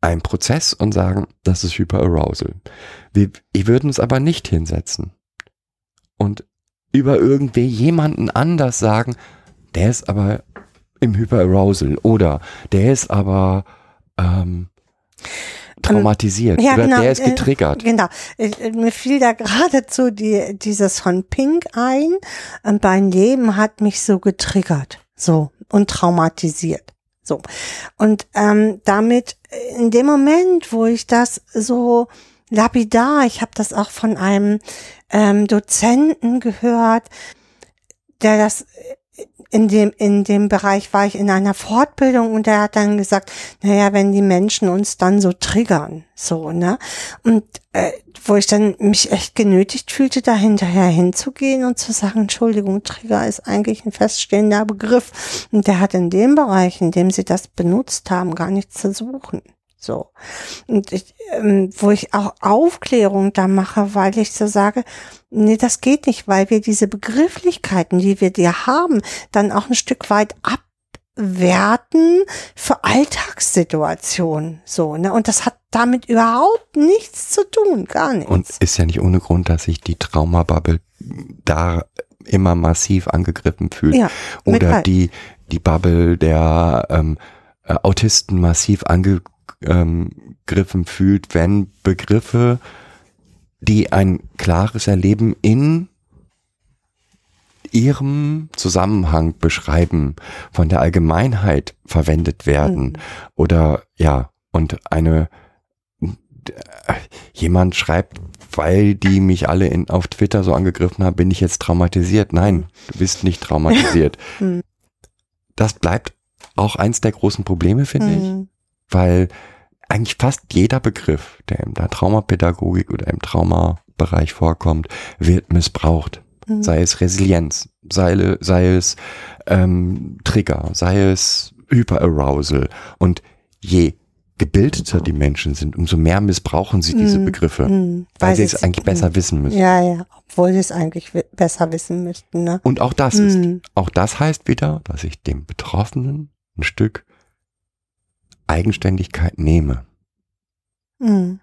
einen Prozess und sagen, das ist Hyperarousal. Wir, wir würden es aber nicht hinsetzen und über irgendwie jemanden anders sagen, der ist aber im Hyperarousal oder der ist aber ähm, traumatisiert ja, oder genau, der ist äh, getriggert. Genau. Äh, mir fiel da geradezu die, dieses von Pink ein. Mein Leben hat mich so getriggert. So. Und traumatisiert. So. Und ähm, damit, äh, in dem Moment, wo ich das so lapidar, ich habe das auch von einem ähm, Dozenten gehört, der das äh, in dem, in dem Bereich war ich in einer Fortbildung und der hat dann gesagt, naja, wenn die Menschen uns dann so triggern, so, ne? Und äh, wo ich dann mich echt genötigt fühlte, da hinterher hinzugehen und zu sagen, Entschuldigung, Trigger ist eigentlich ein feststehender Begriff. Und der hat in dem Bereich, in dem sie das benutzt haben, gar nichts zu suchen. So. Und ich, ähm, wo ich auch Aufklärung da mache, weil ich so sage, nee, das geht nicht, weil wir diese Begrifflichkeiten, die wir dir haben, dann auch ein Stück weit abwerten für Alltagssituationen. So, ne? Und das hat damit überhaupt nichts zu tun, gar nichts. Und ist ja nicht ohne Grund, dass sich die Traumabubble da immer massiv angegriffen fühlt. ja, Oder die, die Bubble der ähm, äh, Autisten massiv angegriffen fühlt, wenn Begriffe, die ein klares Erleben in ihrem Zusammenhang beschreiben, von der Allgemeinheit verwendet werden. Mhm. Oder ja, und eine jemand schreibt, weil die mich alle in, auf Twitter so angegriffen haben, bin ich jetzt traumatisiert. Nein, du bist nicht traumatisiert. <laughs> Mhm. das bleibt auch eins der großen Probleme, finde ich, Mhm. Weil eigentlich fast jeder Begriff, der in der Traumapädagogik oder im Traumabereich vorkommt, wird missbraucht. Mhm. Sei es Resilienz, sei, sei es ähm, Trigger, sei es Hyperarousal. Und je gebildeter die Menschen sind, umso mehr missbrauchen sie diese Mhm. Begriffe, Mhm. weil sie es- eigentlich besser wissen müssen. Ja, ja, obwohl sie es eigentlich besser wissen müssten, ne? Und auch das ist, Mhm. auch das heißt wieder, dass ich dem Betroffenen ein Stück Eigenständigkeit nehme. Mhm.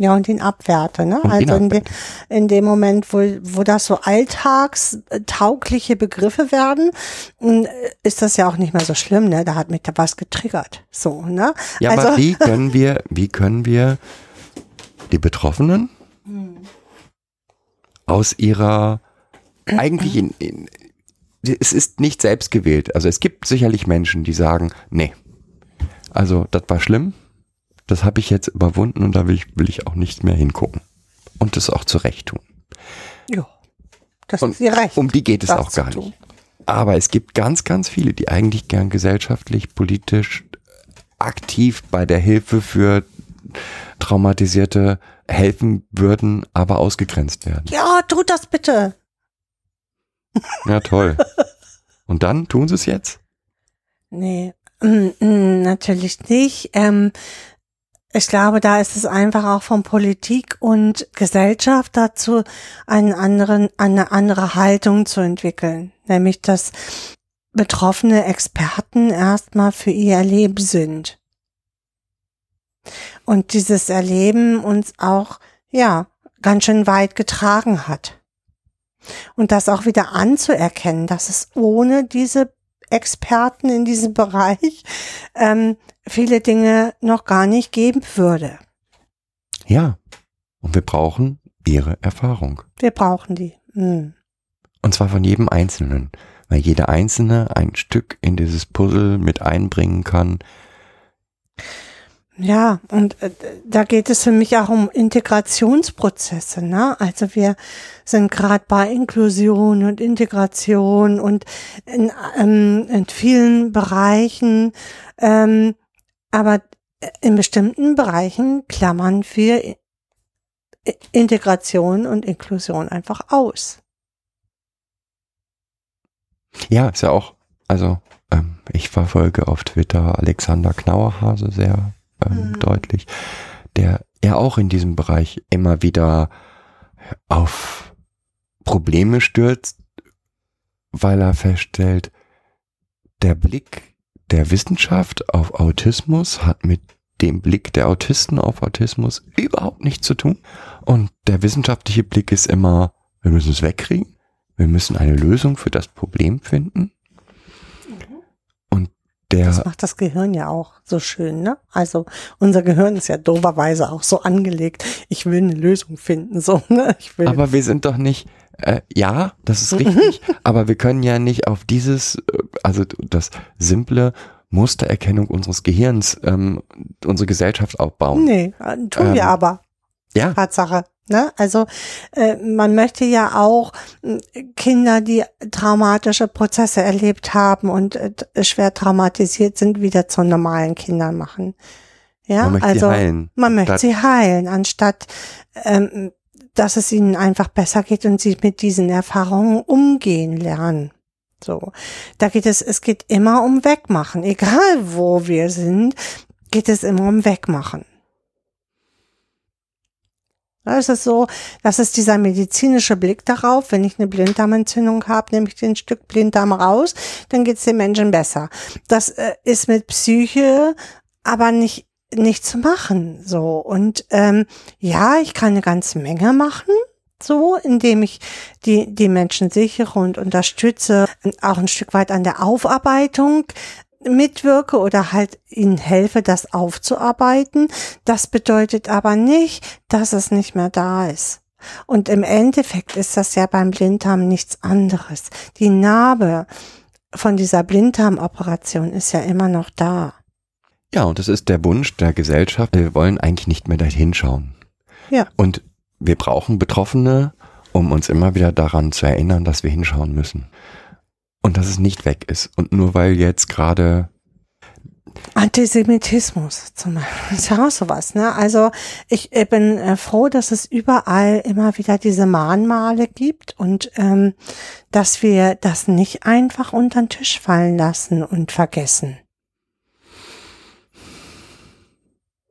Ja, und ihn abwerte, ne? Und also in, de, in dem Moment, wo, wo das so alltagstaugliche Begriffe werden, mh, ist das ja auch nicht mehr so schlimm, ne? Da hat mich da was getriggert. So, ne? Ja, also, aber wie <laughs> können wir, wie können wir die Betroffenen aus ihrer eigentlich in, in es ist nicht selbst gewählt. Also es gibt sicherlich Menschen, die sagen, nee, also das war schlimm, das habe ich jetzt überwunden und da will ich, will ich auch nicht mehr hingucken. Und das auch zurecht tun. ja, das Und ist ihr Recht. Um die geht es auch gar nicht. Aber es gibt ganz, ganz viele, die eigentlich gern gesellschaftlich, politisch aktiv bei der Hilfe für Traumatisierte helfen würden, aber ausgegrenzt werden. Ja, tut das bitte. Ja, toll. Und dann tun sie es jetzt? Nee, Natürlich nicht. Ähm, ich glaube, da ist es einfach auch von Politik und Gesellschaft dazu, einen anderen, eine andere Haltung zu entwickeln. Nämlich, dass betroffene Experten erstmal für ihr Erleben sind. Und dieses Erleben uns auch, ja, ganz schön weit getragen hat. Und das auch wieder anzuerkennen, dass es ohne diese Experten in diesem <laughs> Bereich ähm, viele Dinge noch gar nicht geben würde. Ja. Und wir brauchen ihre Erfahrung. Wir brauchen die. Hm. Und zwar von jedem Einzelnen. Weil jeder Einzelne ein Stück in dieses Puzzle mit einbringen kann. Ja, und äh, da geht es für mich auch um Integrationsprozesse. Ne? Also wir sind gerade bei Inklusion und Integration und in, ähm, in vielen Bereichen, ähm, aber in bestimmten Bereichen klammern wir Integration und Inklusion einfach aus. Ja, ist ja auch, also ähm, ich verfolge auf Twitter Alexander Knauerhase sehr ähm, Mhm. deutlich, der ja auch in diesem Bereich immer wieder auf Probleme stürzt, weil er feststellt, der Blick der Wissenschaft auf Autismus hat mit dem Blick der Autisten auf Autismus überhaupt nichts zu tun. Und der wissenschaftliche Blick ist immer, wir müssen es wegkriegen, wir müssen eine Lösung für das Problem finden. Der, Das macht das Gehirn ja auch so schön, ne? Also unser Gehirn ist ja doverweise auch so angelegt. Ich will eine Lösung finden, so, ne? Ich will. aber wir sind doch nicht, äh, ja, das ist richtig, <laughs> aber wir können ja nicht auf dieses, äh, also das simple Mustererkennung unseres Gehirns, ähm, unsere Gesellschaft aufbauen. nee, äh, tun wir Ähm, aber. Ja, Tatsache. Ne? Also äh, man möchte ja auch äh, Kinder, die traumatische Prozesse erlebt haben und äh, schwer traumatisiert sind, wieder zu normalen Kindern machen. Ja, man möchte also sie heilen. man möchte sie heilen, anstatt ähm, dass es ihnen einfach besser geht und sie mit diesen Erfahrungen umgehen lernen. So, da geht es, es geht immer um Wegmachen, egal wo wir sind, geht es immer um Wegmachen. Da ist es so, das ist dieser medizinische Blick darauf, wenn ich eine Blinddarmentzündung habe, nehme ich den Stück Blinddarm raus, dann geht es den Menschen besser. Das äh, ist mit Psyche aber nicht nicht zu machen so und ähm, ja ich kann eine ganze Menge machen so indem ich die die Menschen sichere und unterstütze auch ein Stück weit an der Aufarbeitung mitwirke oder halt ihnen helfe, das aufzuarbeiten. Das bedeutet aber nicht, dass es nicht mehr da ist. Und im Endeffekt ist das ja beim Blinddarm nichts anderes. Die Narbe von dieser Blinddarmoperation ist ja immer noch da. Ja, und das ist der Wunsch der Gesellschaft. Wir wollen eigentlich nicht mehr dahin schauen. Ja. Und wir brauchen Betroffene, um uns immer wieder daran zu erinnern, dass wir hinschauen müssen. Und dass es nicht weg ist. Und nur weil jetzt gerade, Antisemitismus zum Beispiel ist ja auch sowas. Ne? Also ich bin äh, froh, dass es überall immer wieder diese Mahnmale gibt und ähm, dass wir das nicht einfach unter den Tisch fallen lassen und vergessen.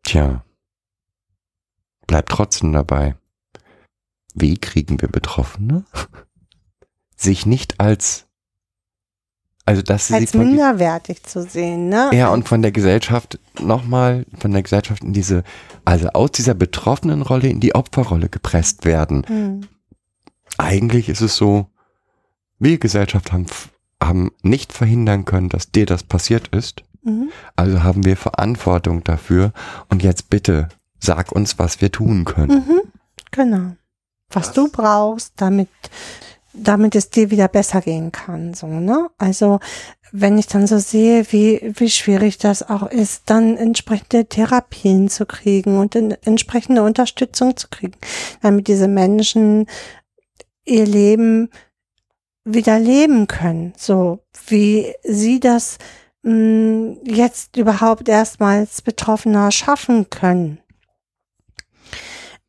tja, bleibt trotzdem dabei. Wie kriegen wir Betroffene? Sich nicht als, also dass sie Als von, minderwertig zu sehen. Ne? ja, und von der Gesellschaft nochmal, von der Gesellschaft in diese, also aus dieser betroffenen Rolle in die Opferrolle gepresst werden. Hm. eigentlich ist es so, wir Gesellschaft haben, haben nicht verhindern können, dass dir das passiert ist. Mhm. Also haben wir Verantwortung dafür. Und jetzt bitte sag uns, was wir tun können. Mhm. Genau. Was du brauchst, damit, damit es dir wieder besser gehen kann, so, ne? Also, wenn ich dann so sehe, wie, wie schwierig das auch ist, dann entsprechende Therapien zu kriegen und entsprechende Unterstützung zu kriegen, damit diese Menschen ihr Leben wieder leben können, so wie sie das mh, jetzt überhaupt erstmals Betroffener schaffen können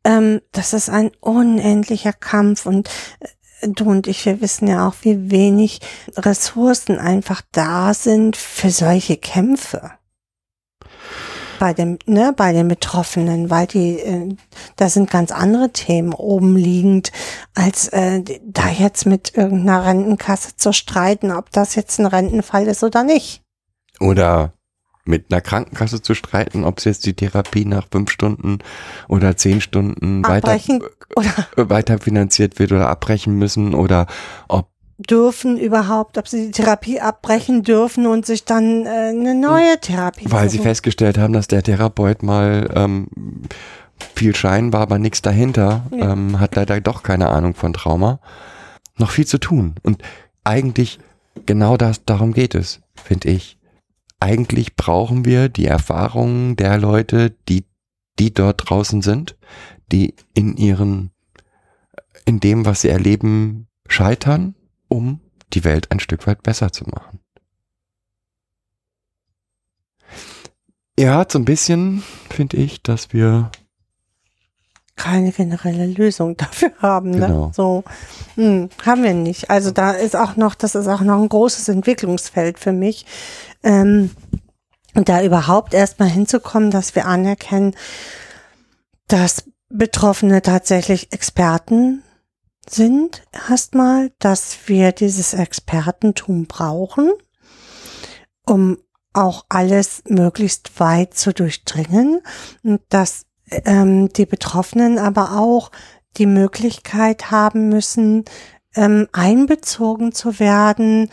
ähm, das ist ein unendlicher Kampf und du und ich, wir wissen ja auch, wie wenig Ressourcen einfach da sind für solche Kämpfe bei dem, ne, bei den Betroffenen, weil die, äh, da sind ganz andere Themen oben liegend, als äh, da jetzt mit irgendeiner Rentenkasse zu streiten, ob das jetzt ein Rentenfall ist oder nicht. Oder mit einer Krankenkasse zu streiten, ob es jetzt die Therapie nach fünf Stunden oder zehn Stunden weiter, oder <laughs> weiter finanziert wird oder abbrechen müssen oder ob dürfen überhaupt, ob sie die Therapie abbrechen dürfen und sich dann äh, eine neue Therapie weil sie suchen. festgestellt haben, dass der Therapeut mal ähm, viel Schein war, aber nichts dahinter, Ja. ähm, hat leider doch keine Ahnung von Trauma. Noch viel zu tun. Und eigentlich genau das, darum geht es, finde ich. Eigentlich brauchen wir die Erfahrungen der Leute, die, die dort draußen sind, die in ihren, in dem, was sie erleben, scheitern, um die Welt ein Stück weit besser zu machen. Ja, so ein bisschen finde ich, dass wir keine generelle Lösung dafür haben. Ne? Genau. So hm, haben wir nicht. Also da ist auch noch, das ist auch noch ein großes Entwicklungsfeld für mich. Ähm, und da überhaupt erstmal hinzukommen, dass wir anerkennen, dass Betroffene tatsächlich Experten sind, erstmal, dass wir dieses Expertentum brauchen, um auch alles möglichst weit zu durchdringen und dass ähm, die Betroffenen aber auch die Möglichkeit haben müssen, ähm, einbezogen zu werden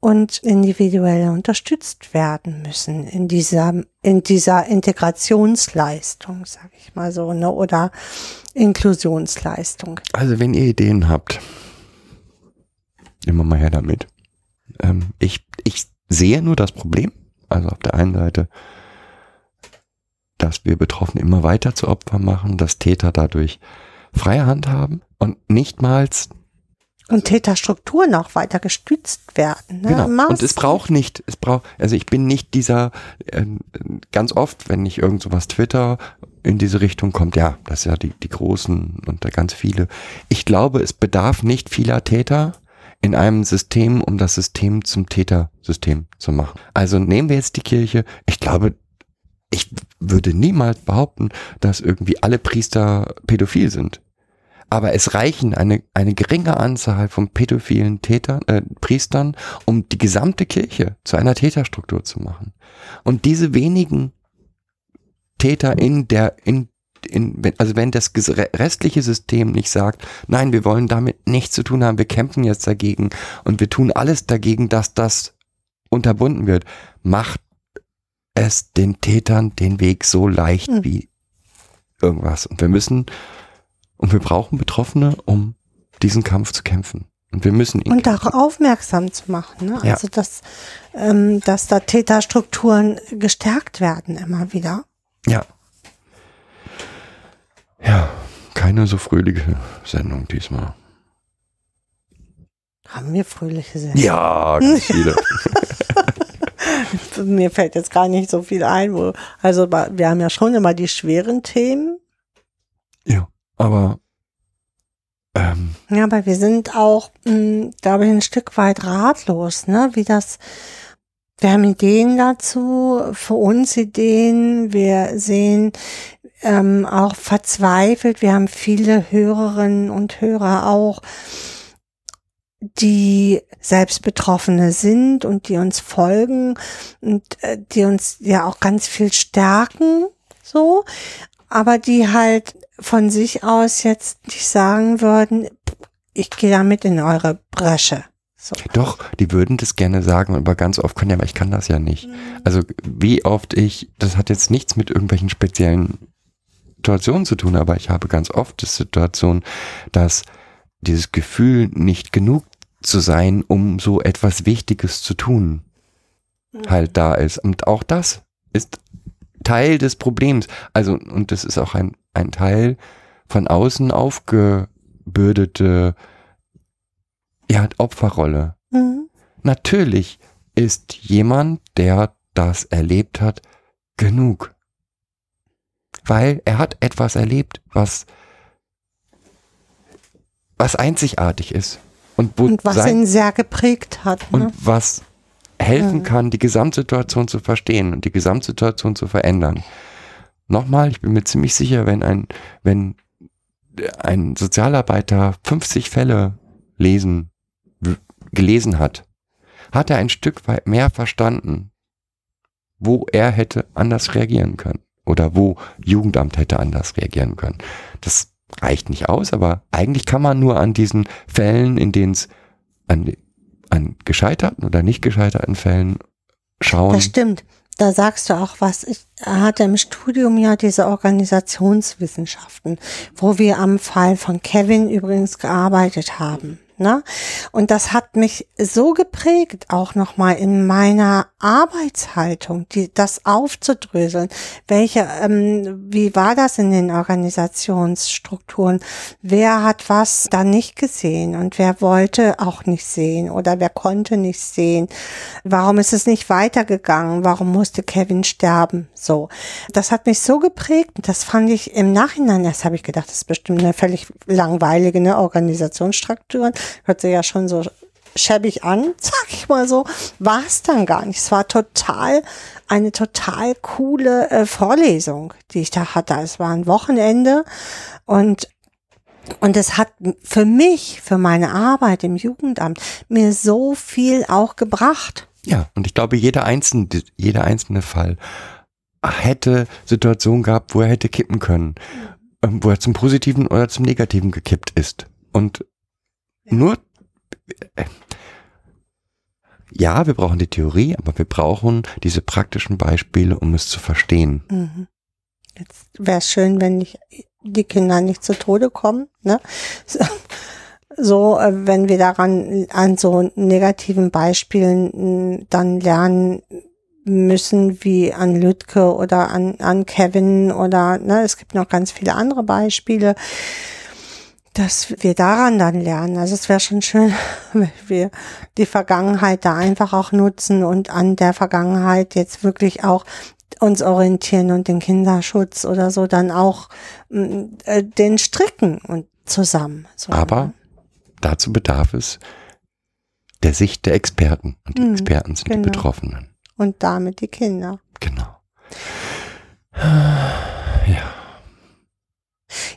und individuell unterstützt werden müssen in dieser, in dieser Integrationsleistung, sage ich mal so, ne, oder Inklusionsleistung. Also wenn ihr Ideen habt, immer mal her damit. Ähm, ich, ich sehe nur das Problem. Also auf der einen Seite, dass wir Betroffene immer weiter zu Opfern machen, dass Täter dadurch freie Hand haben und nichtmals Und Täterstrukturen auch weiter gestützt werden. Ne? Genau. Und es braucht nicht, es braucht, also ich bin nicht dieser, äh, ganz oft, wenn ich irgend sowas twitter, in diese Richtung kommt, ja, das ist ja die, die Großen und da ganz viele. Ich glaube, es bedarf nicht vieler Täter in einem System, um das System zum Tätersystem zu machen. Also nehmen wir jetzt die Kirche. Ich glaube, ich würde niemals behaupten, dass irgendwie alle Priester pädophil sind. Aber es reichen eine, eine geringe Anzahl von pädophilen Tätern, äh, Priestern, um die gesamte Kirche zu einer Täterstruktur zu machen. Und diese wenigen Täter in der, in, in, also wenn das restliche System nicht sagt, nein, wir wollen damit nichts zu tun haben, wir kämpfen jetzt dagegen und wir tun alles dagegen, dass das unterbunden wird, macht es den Tätern den Weg so leicht Mhm. wie irgendwas. Und wir müssen, und wir brauchen Betroffene, um diesen Kampf zu kämpfen. Und wir müssen ihn und kämpfen. darauf aufmerksam zu machen. Ne? Ja. Also, dass, ähm, dass da Täterstrukturen gestärkt werden immer wieder. Ja. Ja, keine so fröhliche Sendung diesmal. Haben wir fröhliche Sendungen? Ja, ganz viele. <laughs> <laughs> Mir fällt jetzt gar nicht so viel ein. Wo, also wir haben ja schon immer die schweren Themen. ja, aber ähm, Ja, aber wir sind auch, mh, glaube ich, ein Stück weit ratlos, ne? Wie das, wir haben Ideen dazu, für uns Ideen, wir sehen ähm, auch verzweifelt, wir haben viele Hörerinnen und Hörer auch, die selbst Betroffene sind und die uns folgen und äh, die uns ja auch ganz viel stärken, so, aber die halt von sich aus jetzt nicht sagen würden, ich gehe damit in eure Bresche. So. doch, die würden das gerne sagen, aber ganz oft können ja, aber ich kann das ja nicht. Also wie oft ich, das hat jetzt nichts mit irgendwelchen speziellen Situationen zu tun, aber ich habe ganz oft die Situation, dass dieses Gefühl, nicht genug zu sein, um so etwas Wichtiges zu tun, halt da ist. Und auch das ist Teil des Problems. Also, und das ist auch ein, ein Teil von außen aufgebürdete ja, Opferrolle. Mhm. Natürlich ist jemand, der das erlebt hat, genug. Weil er hat etwas erlebt, was, was einzigartig ist. und, wo Und was sein, ihn sehr geprägt hat. Ne? und was helfen kann, die Gesamtsituation zu verstehen und die Gesamtsituation zu verändern. Nochmal, ich bin mir ziemlich sicher, wenn ein, wenn ein Sozialarbeiter 50 Fälle lesen, gelesen hat, hat er ein Stück weit mehr verstanden, wo er hätte anders reagieren können oder wo Jugendamt hätte anders reagieren können. Das reicht nicht aus, aber eigentlich kann man nur an diesen Fällen, in denen es an, an gescheiterten oder nicht gescheiterten Fällen schauen. Das stimmt. Da sagst du auch was. Ich hatte im Studium ja diese Organisationswissenschaften, wo wir am Fall von Kevin übrigens gearbeitet haben. Ne? Und das hat mich so geprägt, auch nochmal in meiner Arbeitshaltung, die, das aufzudröseln. Welche, ähm, wie war das in den Organisationsstrukturen? Wer hat was da nicht gesehen und wer wollte auch nicht sehen oder wer konnte nicht sehen? Warum ist es nicht weitergegangen? Warum musste Kevin sterben? So. Das hat mich so geprägt. Das fand ich im Nachhinein, das habe ich gedacht, das ist bestimmt eine völlig langweilige ne, Organisationsstrukturen hört sich ja schon so schäbig an, <laughs> sag ich mal so, war es dann gar nicht. Es war total, eine total coole äh, Vorlesung, die ich da hatte. Es war ein Wochenende und und es hat für mich, für meine Arbeit im Jugendamt, mir so viel auch gebracht. Ja, und ich glaube, jeder einzelne, jeder einzelne Fall hätte Situationen gehabt, wo er hätte kippen können, ähm, wo er zum Positiven oder zum Negativen gekippt ist. Und nur, äh, ja, wir brauchen die Theorie, aber wir brauchen diese praktischen Beispiele, um es zu verstehen. Mhm. Jetzt wäre es schön, wenn nicht die Kinder nicht zu Tode kommen. Ne? So, äh, wenn wir daran an so negativen Beispielen mh, dann lernen müssen, wie an Lütke oder an, an Kevin oder ne, es gibt noch ganz viele andere Beispiele, dass wir daran dann lernen. Also es wäre schon schön, <laughs> wenn wir die Vergangenheit da einfach auch nutzen und an der Vergangenheit jetzt wirklich auch uns orientieren und den Kinderschutz oder so dann auch mh, äh, den stricken und zusammen. So, Aber dazu bedarf es der Sicht der Experten. Und die Mhm, Experten sind genau. die Betroffenen. Und damit die Kinder. Genau.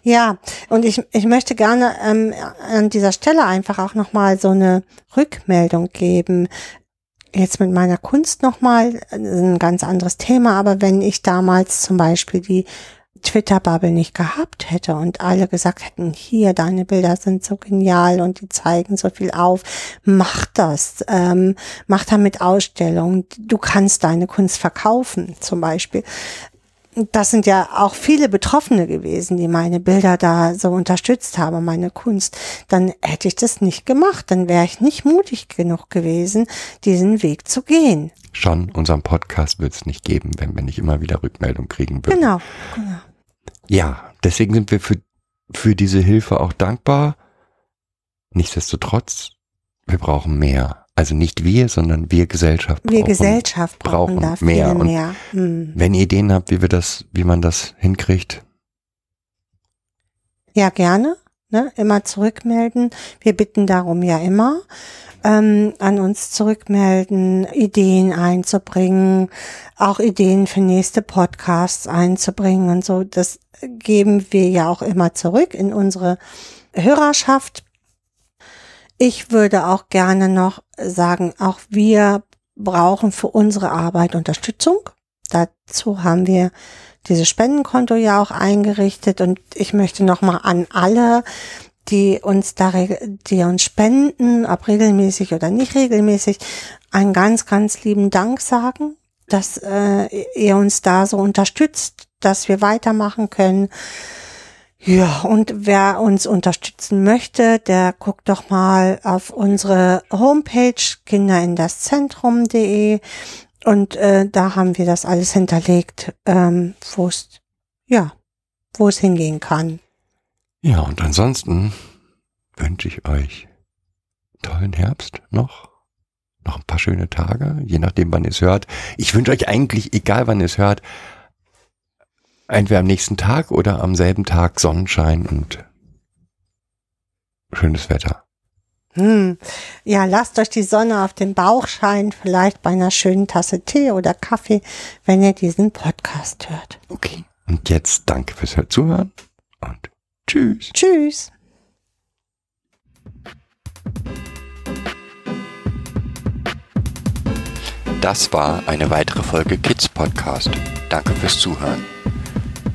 Ja. Und ich, ich möchte gerne ähm, an dieser Stelle einfach auch nochmal so eine Rückmeldung geben. Jetzt mit meiner Kunst nochmal ein ganz anderes Thema, aber wenn ich damals zum Beispiel die Twitter-Bubble nicht gehabt hätte und alle gesagt hätten, hier, deine Bilder sind so genial und die zeigen so viel auf, mach das, ähm, mach damit Ausstellungen, du kannst deine Kunst verkaufen zum Beispiel das sind ja auch viele Betroffene gewesen, die meine Bilder da so unterstützt haben, meine Kunst, dann hätte ich das nicht gemacht. Dann wäre ich nicht mutig genug gewesen, diesen Weg zu gehen. Schon unseren Podcast wird es nicht geben, wenn wir nicht immer wieder Rückmeldung kriegen würden. Genau. genau. Ja, deswegen sind wir für, für diese Hilfe auch dankbar. Nichtsdestotrotz, wir brauchen mehr. Also nicht wir, sondern wir Gesellschaft Wir brauchen. Gesellschaft brauchen, brauchen da viel mehr. mehr. Und Hm. Wenn ihr Ideen habt, wie wir das, wie man das hinkriegt, Ja, gerne. Ne? Immer zurückmelden. Wir bitten darum ja immer. Ähm, an uns zurückmelden, Ideen einzubringen, auch Ideen für nächste Podcasts einzubringen und so. Das geben wir ja auch immer zurück in unsere Hörerschaft. Ich würde auch gerne noch sagen, auch wir brauchen für unsere Arbeit Unterstützung. Dazu haben wir dieses Spendenkonto ja auch eingerichtet und ich möchte nochmal an alle, die uns da, die uns spenden, ob regelmäßig oder nicht regelmäßig, einen ganz, ganz lieben Dank sagen, dass äh, ihr uns da so unterstützt, dass wir weitermachen können. Ja, und wer uns unterstützen möchte, der guckt doch mal auf unsere Homepage kinderindasszentrum.de und äh, da haben wir das alles hinterlegt, ähm, wo es ja, hingehen kann. Ja, und ansonsten wünsche ich euch tollen Herbst noch. Noch ein paar schöne Tage, je nachdem, wann ihr es hört. Ich wünsche euch eigentlich, egal wann ihr es hört, entweder am nächsten Tag oder am selben Tag Sonnenschein und schönes Wetter. Hm. Ja, lasst euch die Sonne auf den Bauch scheinen, vielleicht bei einer schönen Tasse Tee oder Kaffee, wenn ihr diesen Podcast hört. Okay. Und jetzt danke fürs Zuhören und tschüss. Tschüss. Das war eine weitere Folge Kids Podcast. Danke fürs Zuhören.